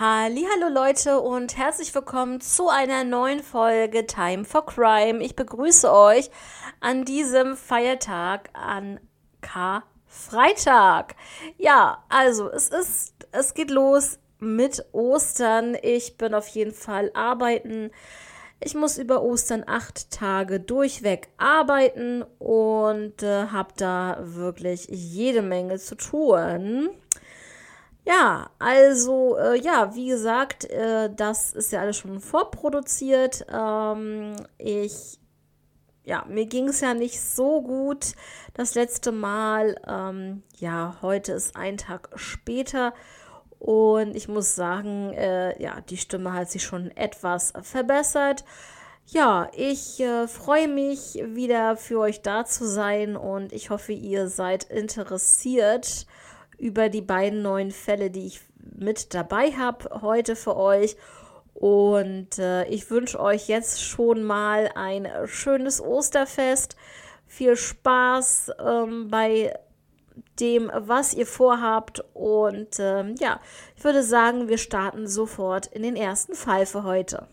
Hallo Leute und herzlich willkommen zu einer neuen Folge Time for Crime. Ich begrüße euch an diesem Feiertag an Karfreitag. Ja, also es ist, es geht los mit Ostern. Ich bin auf jeden Fall arbeiten. Ich muss über Ostern acht Tage durchweg arbeiten und äh, habe da wirklich jede Menge zu tun. Ja, also äh, ja, wie gesagt, äh, das ist ja alles schon vorproduziert. Ähm, ich, ja, mir ging es ja nicht so gut das letzte Mal. Ähm, ja, heute ist ein Tag später und ich muss sagen, äh, ja, die Stimme hat sich schon etwas verbessert. Ja, ich äh, freue mich wieder für euch da zu sein und ich hoffe, ihr seid interessiert über die beiden neuen Fälle, die ich mit dabei habe heute für euch. Und äh, ich wünsche euch jetzt schon mal ein schönes Osterfest. Viel Spaß ähm, bei dem, was ihr vorhabt. Und ähm, ja, ich würde sagen, wir starten sofort in den ersten Fall für heute.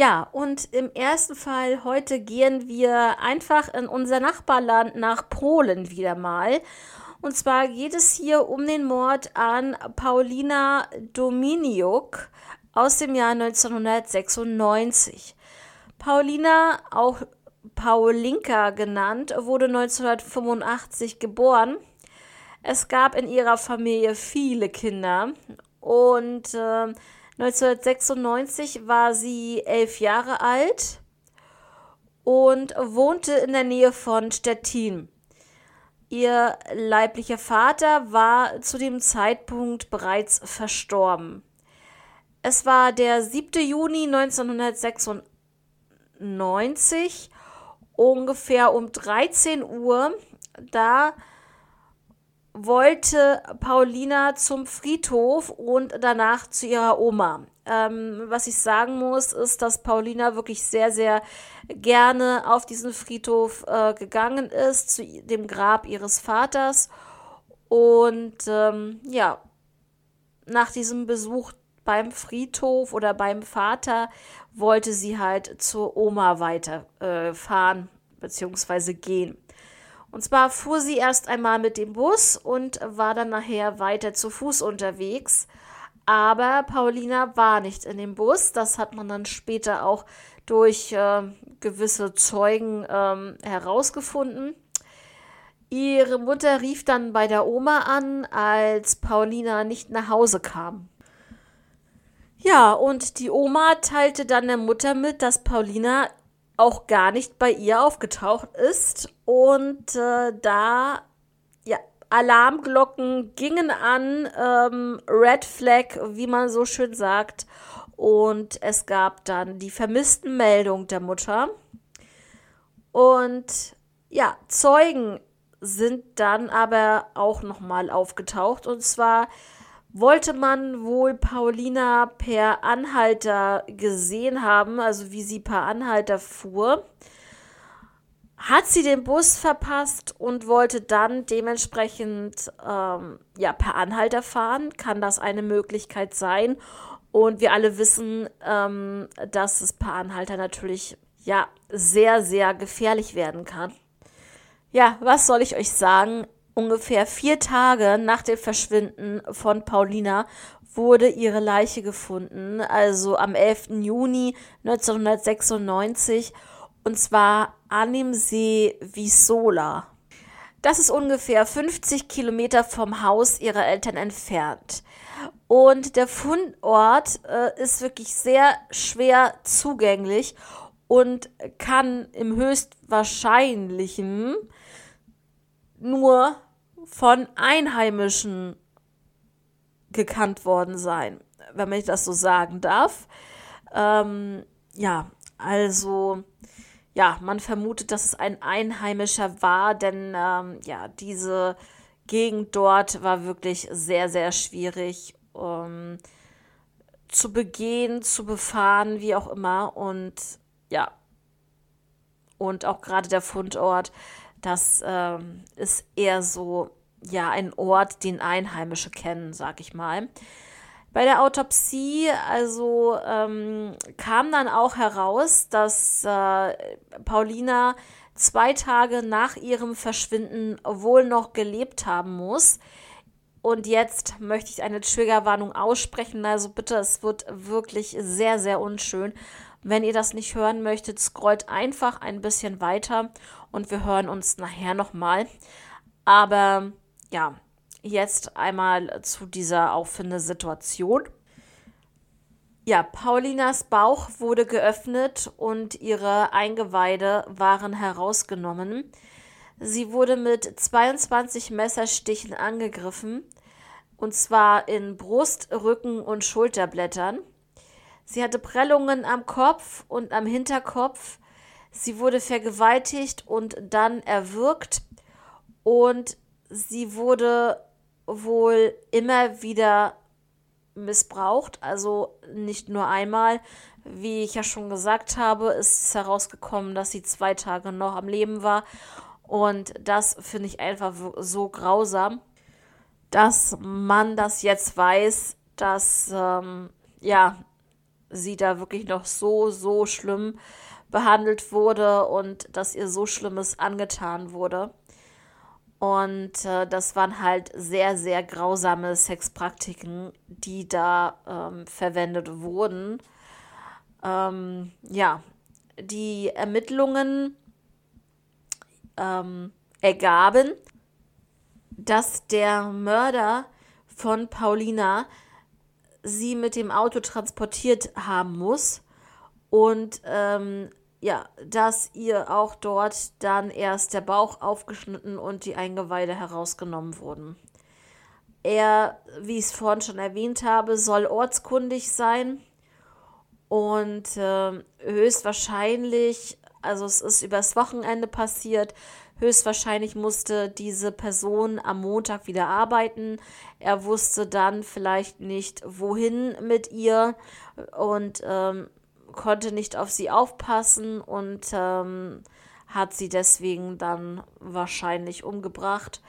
Ja, und im ersten Fall heute gehen wir einfach in unser Nachbarland nach Polen wieder mal. Und zwar geht es hier um den Mord an Paulina Dominiuk aus dem Jahr 1996. Paulina, auch Paulinka genannt, wurde 1985 geboren. Es gab in ihrer Familie viele Kinder und äh, 1996 war sie elf Jahre alt und wohnte in der Nähe von Stettin. Ihr leiblicher Vater war zu dem Zeitpunkt bereits verstorben. Es war der 7. Juni 1996, ungefähr um 13 Uhr. Da wollte Paulina zum Friedhof und danach zu ihrer Oma. Ähm, was ich sagen muss, ist, dass Paulina wirklich sehr, sehr gerne auf diesen Friedhof äh, gegangen ist, zu dem Grab ihres Vaters. Und ähm, ja, nach diesem Besuch beim Friedhof oder beim Vater wollte sie halt zur Oma weiterfahren äh, bzw. gehen. Und zwar fuhr sie erst einmal mit dem Bus und war dann nachher weiter zu Fuß unterwegs. Aber Paulina war nicht in dem Bus. Das hat man dann später auch durch äh, gewisse Zeugen ähm, herausgefunden. Ihre Mutter rief dann bei der Oma an, als Paulina nicht nach Hause kam. Ja, und die Oma teilte dann der Mutter mit, dass Paulina auch gar nicht bei ihr aufgetaucht ist. Und äh, da, ja, Alarmglocken gingen an, ähm, Red Flag, wie man so schön sagt. Und es gab dann die vermissten Meldung der Mutter. Und ja, Zeugen sind dann aber auch nochmal aufgetaucht. Und zwar wollte man wohl Paulina per Anhalter gesehen haben, also wie sie per Anhalter fuhr. Hat sie den Bus verpasst und wollte dann dementsprechend ähm, ja, per Anhalter fahren? Kann das eine Möglichkeit sein? Und wir alle wissen, ähm, dass es per Anhalter natürlich ja sehr, sehr gefährlich werden kann. Ja, was soll ich euch sagen? Ungefähr vier Tage nach dem Verschwinden von Paulina wurde ihre Leiche gefunden, also am 11. Juni 1996, und zwar an dem See Visola. Das ist ungefähr 50 Kilometer vom Haus ihrer Eltern entfernt. Und der Fundort äh, ist wirklich sehr schwer zugänglich und kann im höchstwahrscheinlichen nur von Einheimischen gekannt worden sein, wenn man das so sagen darf. Ähm, ja, also ja, man vermutet, dass es ein Einheimischer war, denn ähm, ja, diese Gegend dort war wirklich sehr, sehr schwierig ähm, zu begehen, zu befahren, wie auch immer. Und ja, und auch gerade der Fundort, das ähm, ist eher so, ja, ein Ort, den Einheimische kennen, sag ich mal. Bei der Autopsie, also ähm, kam dann auch heraus, dass äh, Paulina zwei Tage nach ihrem Verschwinden wohl noch gelebt haben muss. Und jetzt möchte ich eine Triggerwarnung aussprechen. Also bitte, es wird wirklich sehr, sehr unschön. Wenn ihr das nicht hören möchtet, scrollt einfach ein bisschen weiter und wir hören uns nachher nochmal. Aber ja, jetzt einmal zu dieser Auffindesituation. Ja, Paulinas Bauch wurde geöffnet und ihre Eingeweide waren herausgenommen. Sie wurde mit 22 Messerstichen angegriffen, und zwar in Brust, Rücken und Schulterblättern. Sie hatte Prellungen am Kopf und am Hinterkopf. Sie wurde vergewaltigt und dann erwürgt und sie wurde wohl immer wieder missbraucht, also nicht nur einmal. Wie ich ja schon gesagt habe, ist herausgekommen, dass sie zwei Tage noch am Leben war. Und das finde ich einfach so grausam, dass man das jetzt weiß, dass ähm, ja sie da wirklich noch so, so schlimm behandelt wurde und dass ihr so Schlimmes angetan wurde. Und äh, das waren halt sehr, sehr grausame Sexpraktiken, die da ähm, verwendet wurden. Ähm, ja, die Ermittlungen ähm, ergaben, dass der Mörder von Paulina sie mit dem Auto transportiert haben muss und ähm, ja, dass ihr auch dort dann erst der Bauch aufgeschnitten und die Eingeweide herausgenommen wurden. Er, wie ich es vorhin schon erwähnt habe, soll ortskundig sein und äh, höchstwahrscheinlich, also es ist übers Wochenende passiert, höchstwahrscheinlich musste diese Person am Montag wieder arbeiten. Er wusste dann vielleicht nicht, wohin mit ihr und ähm, konnte nicht auf sie aufpassen und ähm, hat sie deswegen dann wahrscheinlich umgebracht.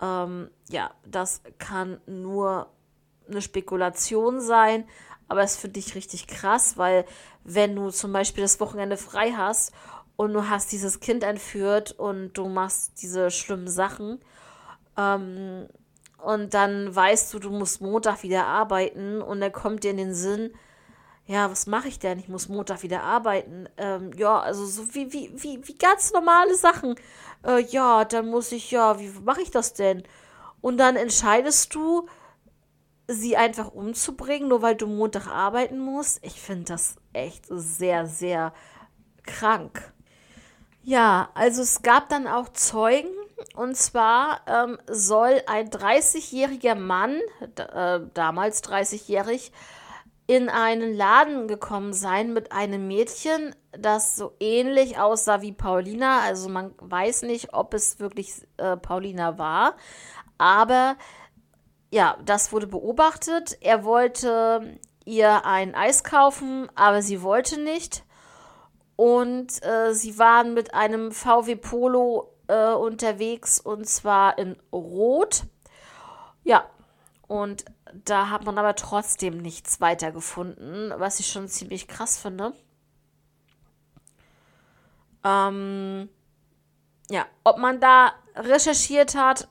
Ähm, ja, das kann nur eine Spekulation sein, aber es finde ich richtig krass, weil wenn du zum Beispiel das Wochenende frei hast und du hast dieses Kind entführt und du machst diese schlimmen Sachen ähm, und dann weißt du, du musst Montag wieder arbeiten und dann kommt dir in den Sinn, ja, was mache ich denn? Ich muss Montag wieder arbeiten. Ähm, ja, also so wie, wie, wie, wie ganz normale Sachen. Äh, ja, dann muss ich, ja, wie mache ich das denn? Und dann entscheidest du, sie einfach umzubringen, nur weil du Montag arbeiten musst. Ich finde das echt sehr, sehr krank. Ja, also es gab dann auch Zeugen. Und zwar ähm, soll ein 30-jähriger Mann, äh, damals 30-jährig, in einen Laden gekommen sein mit einem Mädchen, das so ähnlich aussah wie Paulina. Also man weiß nicht, ob es wirklich äh, Paulina war. Aber ja, das wurde beobachtet. Er wollte ihr ein Eis kaufen, aber sie wollte nicht. Und äh, sie waren mit einem VW Polo äh, unterwegs und zwar in Rot. Ja, und da hat man aber trotzdem nichts weiter gefunden, was ich schon ziemlich krass finde. Ähm, ja, ob man da recherchiert hat,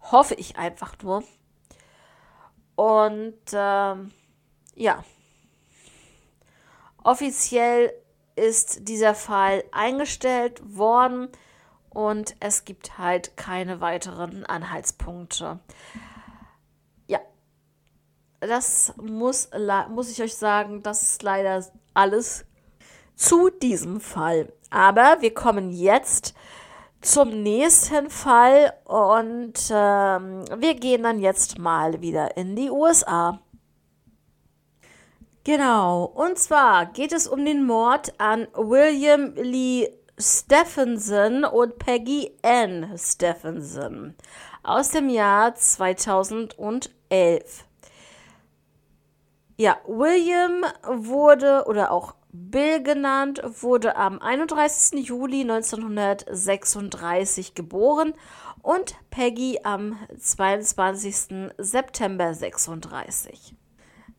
hoffe ich einfach nur. Und ähm, ja, offiziell ist dieser Fall eingestellt worden und es gibt halt keine weiteren Anhaltspunkte. Das muss, muss ich euch sagen, das ist leider alles zu diesem Fall. Aber wir kommen jetzt zum nächsten Fall und ähm, wir gehen dann jetzt mal wieder in die USA. Genau, und zwar geht es um den Mord an William Lee Stephenson und Peggy Ann Stephenson aus dem Jahr 2011. Ja, William wurde oder auch Bill genannt, wurde am 31. Juli 1936 geboren und Peggy am 22. September 36.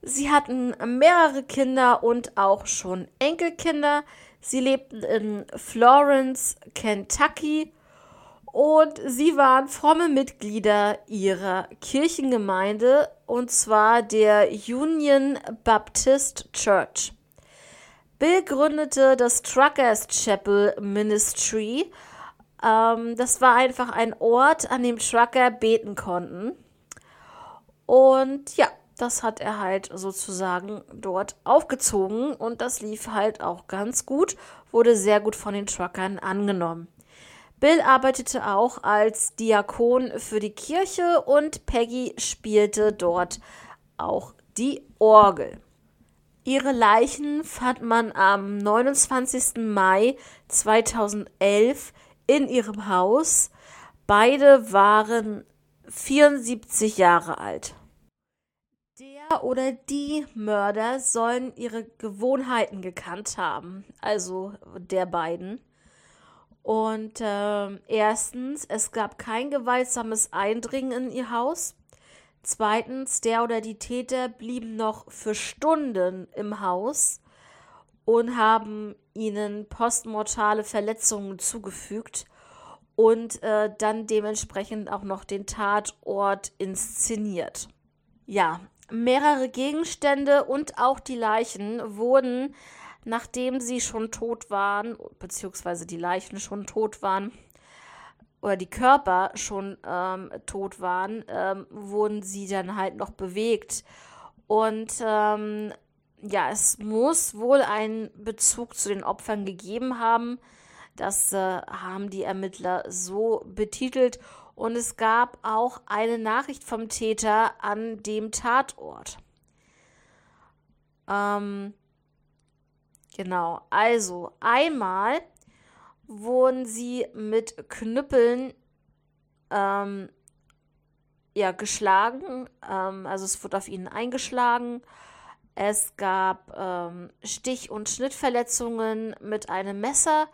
Sie hatten mehrere Kinder und auch schon Enkelkinder. Sie lebten in Florence, Kentucky und sie waren fromme Mitglieder ihrer Kirchengemeinde und zwar der Union Baptist Church. Bill gründete das Truckers Chapel Ministry. Ähm, das war einfach ein Ort, an dem Trucker beten konnten. Und ja, das hat er halt sozusagen dort aufgezogen und das lief halt auch ganz gut, wurde sehr gut von den Truckern angenommen. Bill arbeitete auch als Diakon für die Kirche und Peggy spielte dort auch die Orgel. Ihre Leichen fand man am 29. Mai 2011 in ihrem Haus. Beide waren 74 Jahre alt. Der oder die Mörder sollen ihre Gewohnheiten gekannt haben, also der beiden. Und äh, erstens, es gab kein gewaltsames Eindringen in ihr Haus. Zweitens, der oder die Täter blieben noch für Stunden im Haus und haben ihnen postmortale Verletzungen zugefügt und äh, dann dementsprechend auch noch den Tatort inszeniert. Ja, mehrere Gegenstände und auch die Leichen wurden, nachdem sie schon tot waren, beziehungsweise die Leichen schon tot waren, oder die Körper schon ähm, tot waren, ähm, wurden sie dann halt noch bewegt. Und ähm, ja, es muss wohl einen Bezug zu den Opfern gegeben haben. Das äh, haben die Ermittler so betitelt. Und es gab auch eine Nachricht vom Täter an dem Tatort. Ähm, genau, also einmal wurden sie mit Knüppeln ähm, ja, geschlagen. Ähm, also es wurde auf ihnen eingeschlagen. Es gab ähm, Stich- und Schnittverletzungen mit einem Messer.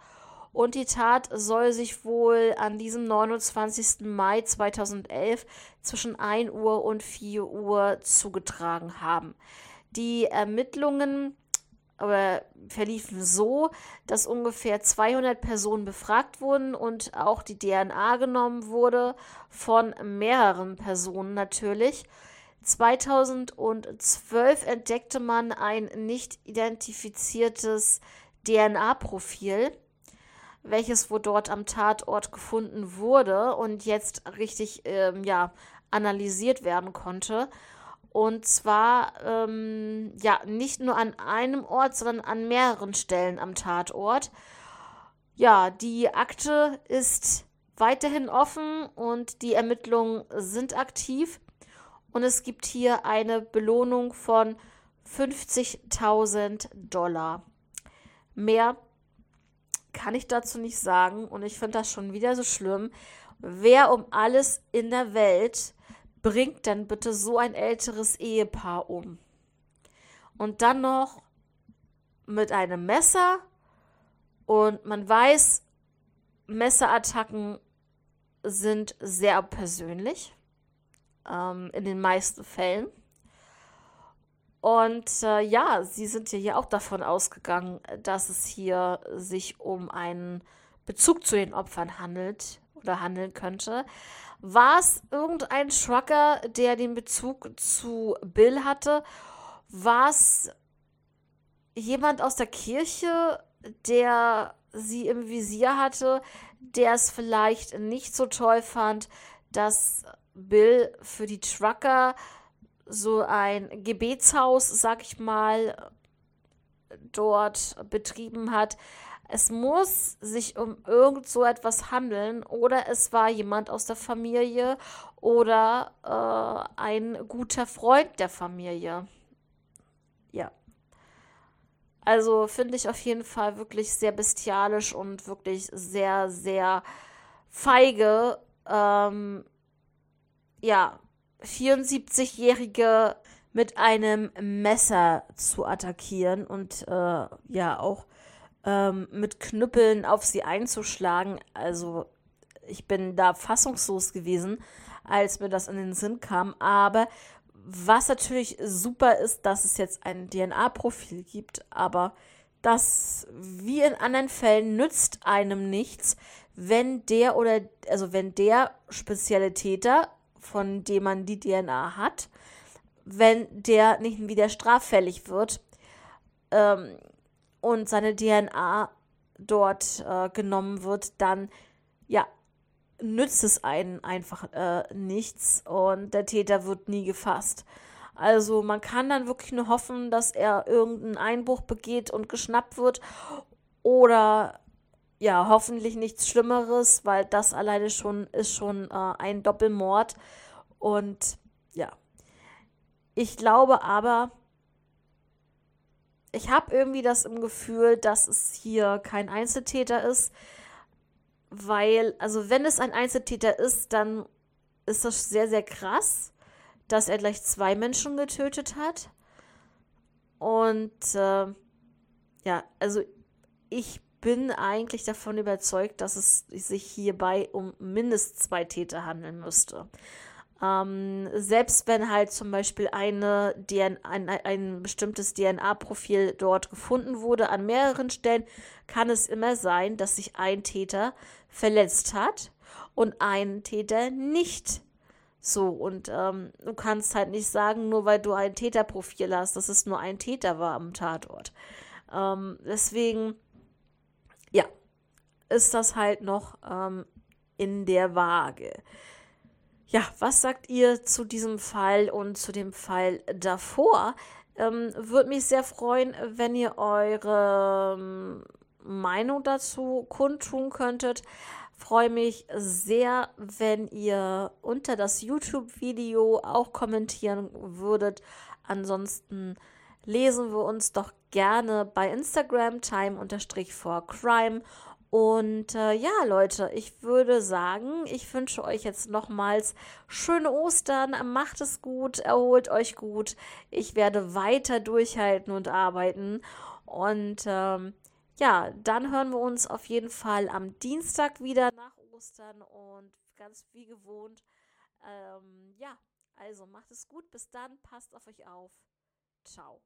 Und die Tat soll sich wohl an diesem 29. Mai 2011 zwischen 1 Uhr und 4 Uhr zugetragen haben. Die Ermittlungen aber verliefen so, dass ungefähr 200 Personen befragt wurden und auch die DNA genommen wurde von mehreren Personen natürlich. 2012 entdeckte man ein nicht identifiziertes DNA-Profil, welches wohl dort am Tatort gefunden wurde und jetzt richtig ähm, ja, analysiert werden konnte. Und zwar ähm, ja nicht nur an einem Ort, sondern an mehreren Stellen am Tatort. Ja, die Akte ist weiterhin offen und die Ermittlungen sind aktiv. Und es gibt hier eine Belohnung von 50.000 Dollar. Mehr kann ich dazu nicht sagen. Und ich finde das schon wieder so schlimm. Wer um alles in der Welt bringt denn bitte so ein älteres Ehepaar um? Und dann noch mit einem Messer und man weiß, Messerattacken sind sehr persönlich, ähm, in den meisten Fällen. Und äh, ja, sie sind ja hier auch davon ausgegangen, dass es hier sich um einen Bezug zu den Opfern handelt oder handeln könnte. War es irgendein Trucker, der den Bezug zu Bill hatte? War es jemand aus der Kirche, der sie im Visier hatte, der es vielleicht nicht so toll fand, dass Bill für die Trucker so ein Gebetshaus, sag ich mal, dort betrieben hat. Es muss sich um irgend so etwas handeln oder es war jemand aus der Familie oder äh, ein guter Freund der Familie. Ja. Also finde ich auf jeden Fall wirklich sehr bestialisch und wirklich sehr, sehr feige. Ähm, ja, 74-Jährige mit einem Messer zu attackieren und äh, ja auch ähm, mit Knüppeln auf sie einzuschlagen. Also ich bin da fassungslos gewesen, als mir das in den Sinn kam. Aber was natürlich super ist, dass es jetzt ein DNA-Profil gibt, aber das, wie in anderen Fällen, nützt einem nichts, wenn der oder, also wenn der spezielle Täter, von dem man die DNA hat, wenn der nicht wieder straffällig wird. Ähm, und seine DNA dort äh, genommen wird, dann ja, nützt es einen einfach äh, nichts und der Täter wird nie gefasst. Also man kann dann wirklich nur hoffen, dass er irgendeinen Einbruch begeht und geschnappt wird oder ja, hoffentlich nichts Schlimmeres, weil das alleine schon ist schon äh, ein Doppelmord und ja. Ich glaube aber, ich habe irgendwie das im Gefühl, dass es hier kein Einzeltäter ist, weil, also wenn es ein Einzeltäter ist, dann ist das sehr, sehr krass, dass er gleich zwei Menschen getötet hat. Und äh, ja, also ich bin eigentlich davon überzeugt, dass es sich hierbei um mindestens zwei Täter handeln müsste. Ähm, selbst wenn halt zum Beispiel eine DNA, ein, ein bestimmtes DNA-Profil dort gefunden wurde an mehreren Stellen, kann es immer sein, dass sich ein Täter verletzt hat und ein Täter nicht. So, und ähm, du kannst halt nicht sagen, nur weil du ein Täterprofil hast, dass es nur ein Täter war am Tatort. Ähm, deswegen, ja, ist das halt noch ähm, in der Waage. Ja, was sagt ihr zu diesem Fall und zu dem Fall davor? Ähm, Würde mich sehr freuen, wenn ihr eure ähm, Meinung dazu kundtun könntet. Freue mich sehr, wenn ihr unter das YouTube-Video auch kommentieren würdet. Ansonsten lesen wir uns doch gerne bei Instagram time-for-crime und äh, ja, Leute, ich würde sagen, ich wünsche euch jetzt nochmals schöne Ostern. Macht es gut, erholt euch gut. Ich werde weiter durchhalten und arbeiten. Und ähm, ja, dann hören wir uns auf jeden Fall am Dienstag wieder nach Ostern und ganz wie gewohnt. Ähm, ja, also macht es gut. Bis dann. Passt auf euch auf. Ciao.